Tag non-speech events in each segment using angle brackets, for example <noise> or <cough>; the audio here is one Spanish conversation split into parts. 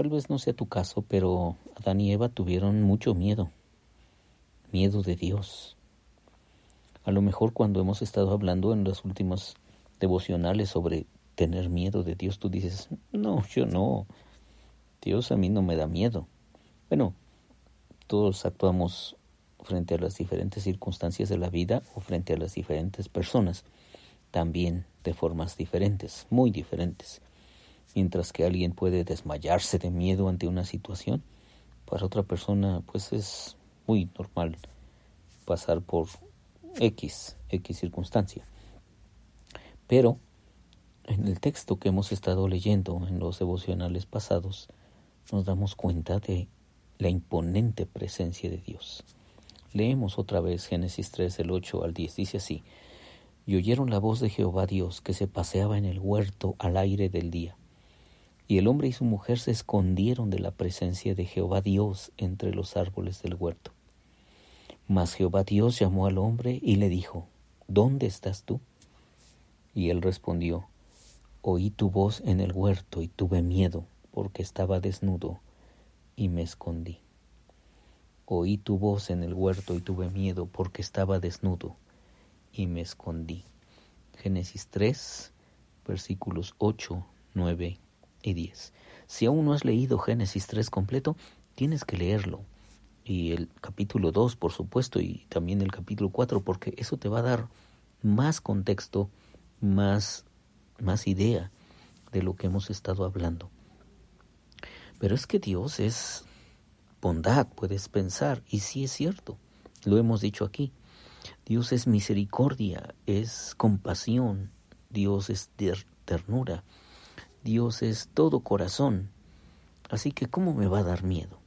Tal vez no sea tu caso, pero Adán y Eva tuvieron mucho miedo, miedo de Dios. A lo mejor cuando hemos estado hablando en los últimos devocionales sobre tener miedo de Dios, tú dices, no, yo no, Dios a mí no me da miedo. Bueno, todos actuamos frente a las diferentes circunstancias de la vida o frente a las diferentes personas, también de formas diferentes, muy diferentes. Mientras que alguien puede desmayarse de miedo ante una situación, para otra persona pues es muy normal pasar por X, X circunstancia. Pero en el texto que hemos estado leyendo en los devocionales pasados, nos damos cuenta de la imponente presencia de Dios. Leemos otra vez Génesis 3, del 8 al 10. Dice así, y oyeron la voz de Jehová Dios que se paseaba en el huerto al aire del día. Y el hombre y su mujer se escondieron de la presencia de Jehová Dios entre los árboles del huerto. Mas Jehová Dios llamó al hombre y le dijo, ¿Dónde estás tú? Y él respondió, Oí tu voz en el huerto y tuve miedo, porque estaba desnudo, y me escondí. Oí tu voz en el huerto y tuve miedo, porque estaba desnudo, y me escondí. Génesis 3, versículos 8, 9 y 10. Si aún no has leído Génesis 3 completo, tienes que leerlo. Y el capítulo 2, por supuesto, y también el capítulo 4, porque eso te va a dar más contexto, más, más idea de lo que hemos estado hablando. Pero es que Dios es bondad, puedes pensar, y sí es cierto, lo hemos dicho aquí. Dios es misericordia, es compasión, Dios es ternura, Dios es todo corazón. Así que, ¿cómo me va a dar miedo?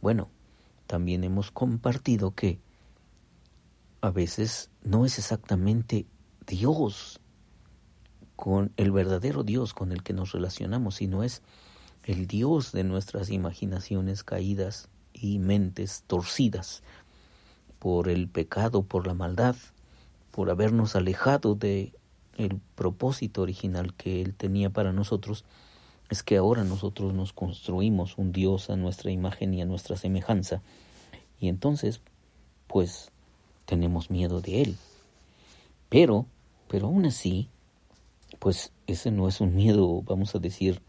Bueno, también hemos compartido que a veces no es exactamente Dios con el verdadero Dios con el que nos relacionamos, sino es el Dios de nuestras imaginaciones caídas y mentes torcidas por el pecado, por la maldad, por habernos alejado de el propósito original que Él tenía para nosotros, es que ahora nosotros nos construimos un Dios a nuestra imagen y a nuestra semejanza, y entonces, pues, tenemos miedo de Él. Pero, pero aún así, pues ese no es un miedo, vamos a decir,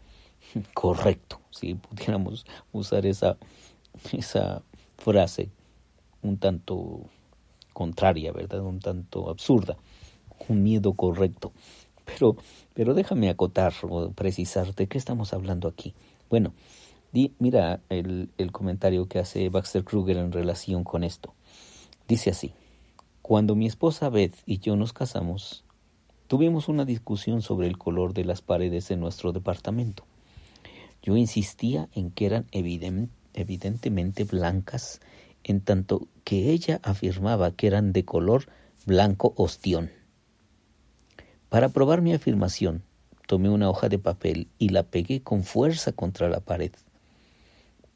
<laughs> correcto, si pudiéramos usar esa, esa frase un tanto contraria, ¿verdad? Un tanto absurda un miedo correcto. Pero, pero déjame acotar o precisar de qué estamos hablando aquí. Bueno, di, mira el, el comentario que hace Baxter Kruger en relación con esto. Dice así, cuando mi esposa Beth y yo nos casamos, tuvimos una discusión sobre el color de las paredes de nuestro departamento. Yo insistía en que eran evidentemente blancas, en tanto que ella afirmaba que eran de color blanco ostión. Para probar mi afirmación, tomé una hoja de papel y la pegué con fuerza contra la pared.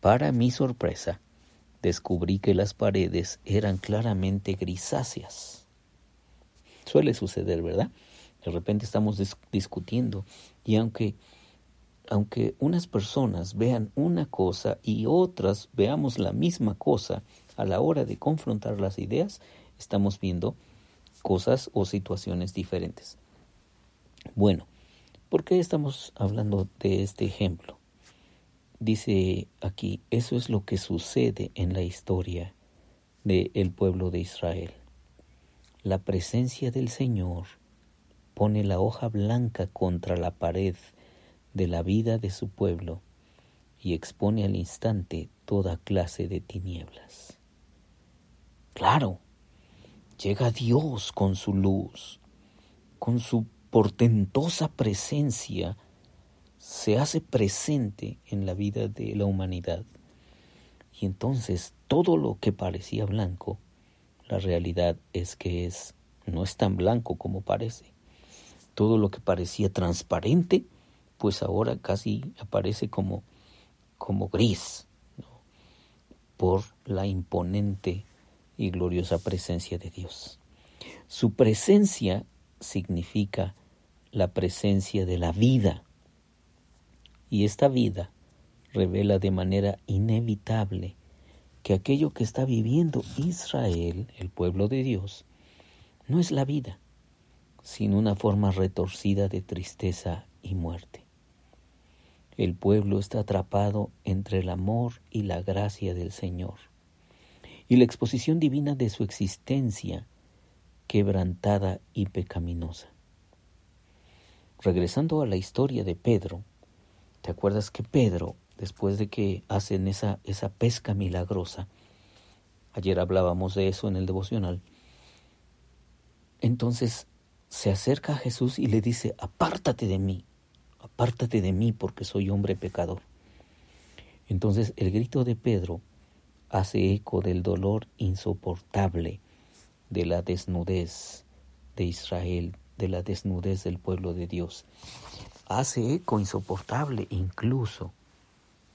Para mi sorpresa, descubrí que las paredes eran claramente grisáceas. Suele suceder, ¿verdad? De repente estamos discutiendo y aunque aunque unas personas vean una cosa y otras veamos la misma cosa a la hora de confrontar las ideas, estamos viendo cosas o situaciones diferentes. Bueno, ¿por qué estamos hablando de este ejemplo? Dice aquí, eso es lo que sucede en la historia del pueblo de Israel. La presencia del Señor pone la hoja blanca contra la pared de la vida de su pueblo y expone al instante toda clase de tinieblas. Claro, llega Dios con su luz, con su portentosa presencia se hace presente en la vida de la humanidad. Y entonces todo lo que parecía blanco, la realidad es que es no es tan blanco como parece. Todo lo que parecía transparente, pues ahora casi aparece como como gris, por la imponente y gloriosa presencia de Dios. Su presencia significa la presencia de la vida. Y esta vida revela de manera inevitable que aquello que está viviendo Israel, el pueblo de Dios, no es la vida, sino una forma retorcida de tristeza y muerte. El pueblo está atrapado entre el amor y la gracia del Señor y la exposición divina de su existencia quebrantada y pecaminosa. Regresando a la historia de Pedro, ¿te acuerdas que Pedro, después de que hacen esa, esa pesca milagrosa, ayer hablábamos de eso en el devocional, entonces se acerca a Jesús y le dice, apártate de mí, apártate de mí porque soy hombre pecador. Entonces el grito de Pedro hace eco del dolor insoportable de la desnudez de Israel, de la desnudez del pueblo de Dios. Hace eco insoportable incluso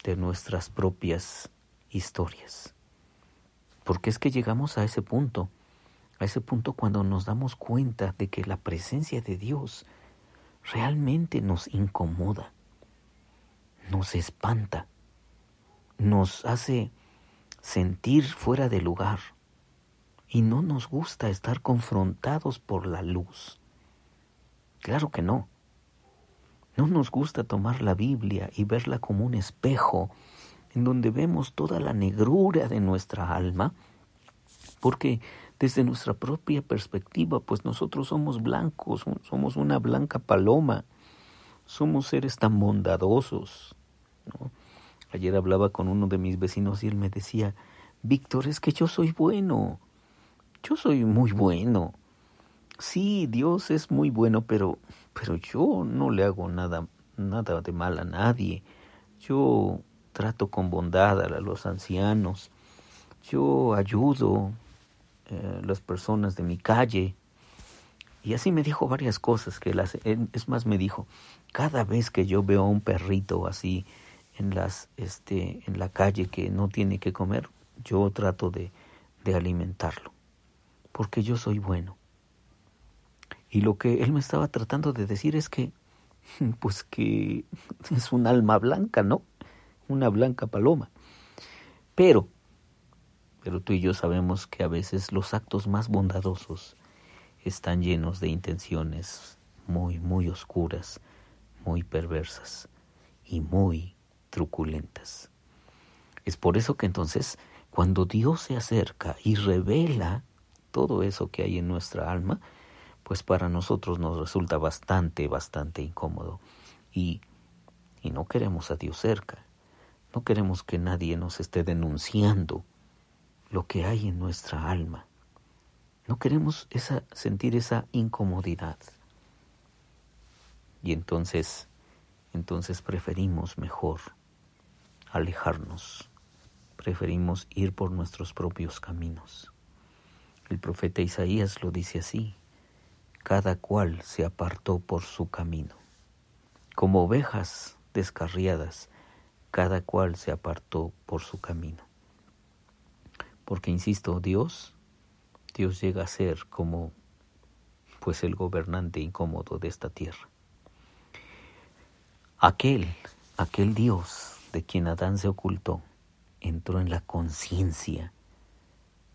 de nuestras propias historias. Porque es que llegamos a ese punto, a ese punto cuando nos damos cuenta de que la presencia de Dios realmente nos incomoda, nos espanta, nos hace sentir fuera de lugar y no nos gusta estar confrontados por la luz. Claro que no. No nos gusta tomar la Biblia y verla como un espejo en donde vemos toda la negrura de nuestra alma, porque desde nuestra propia perspectiva, pues nosotros somos blancos, somos una blanca paloma, somos seres tan bondadosos. Ayer hablaba con uno de mis vecinos y él me decía, Víctor, es que yo soy bueno, yo soy muy bueno. Sí, Dios es muy bueno, pero, pero yo no le hago nada, nada de mal a nadie. Yo trato con bondad a los ancianos. Yo ayudo, eh, las personas de mi calle. Y así me dijo varias cosas que las, es más me dijo, cada vez que yo veo a un perrito así en las este en la calle que no tiene que comer, yo trato de, de alimentarlo, porque yo soy bueno. Y lo que él me estaba tratando de decir es que <laughs> pues que <laughs> es un alma blanca, ¿no? Una blanca paloma. Pero pero tú y yo sabemos que a veces los actos más bondadosos están llenos de intenciones muy, muy oscuras, muy perversas y muy truculentas. Es por eso que entonces, cuando Dios se acerca y revela todo eso que hay en nuestra alma, pues para nosotros nos resulta bastante, bastante incómodo. Y, y no queremos a Dios cerca. No queremos que nadie nos esté denunciando lo que hay en nuestra alma. No queremos esa, sentir esa incomodidad. Y entonces, entonces preferimos mejor alejarnos, preferimos ir por nuestros propios caminos. El profeta Isaías lo dice así, cada cual se apartó por su camino. Como ovejas descarriadas, cada cual se apartó por su camino. Porque, insisto, Dios, Dios llega a ser como pues el gobernante incómodo de esta tierra. Aquel, aquel Dios de quien Adán se ocultó, entró en la conciencia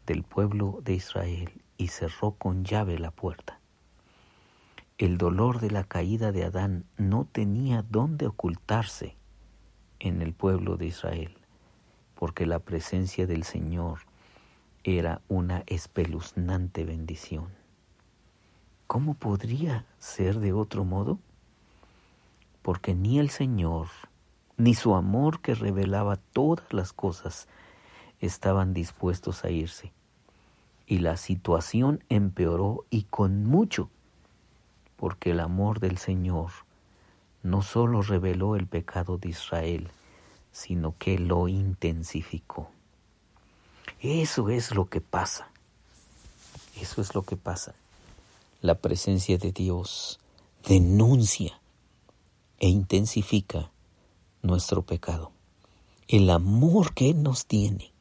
del pueblo de Israel y cerró con llave la puerta. El dolor de la caída de Adán no tenía dónde ocultarse en el pueblo de Israel, porque la presencia del Señor era una espeluznante bendición. ¿Cómo podría ser de otro modo? Porque ni el Señor, ni su amor que revelaba todas las cosas, estaban dispuestos a irse. Y la situación empeoró y con mucho, porque el amor del Señor no sólo reveló el pecado de Israel, sino que lo intensificó. Eso es lo que pasa. Eso es lo que pasa. La presencia de Dios denuncia e intensifica nuestro pecado. El amor que Él nos tiene.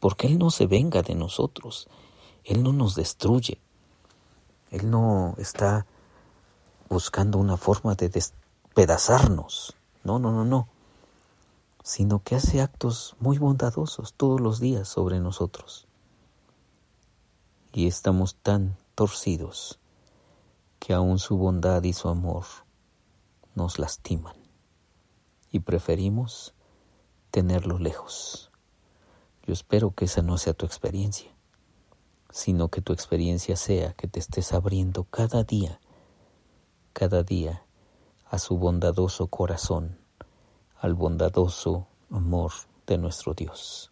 Porque Él no se venga de nosotros. Él no nos destruye. Él no está buscando una forma de despedazarnos. No, no, no, no. sino que hace actos muy bondadosos todos los días sobre nosotros. Y estamos tan torcidos que aún su bondad y su amor nos lastiman y preferimos tenerlo lejos. Yo espero que esa no sea tu experiencia, sino que tu experiencia sea que te estés abriendo cada día, cada día a su bondadoso corazón al bondadoso amor de nuestro Dios.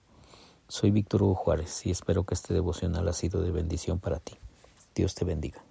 Soy Víctor Hugo Juárez y espero que este devocional ha sido de bendición para ti. Dios te bendiga.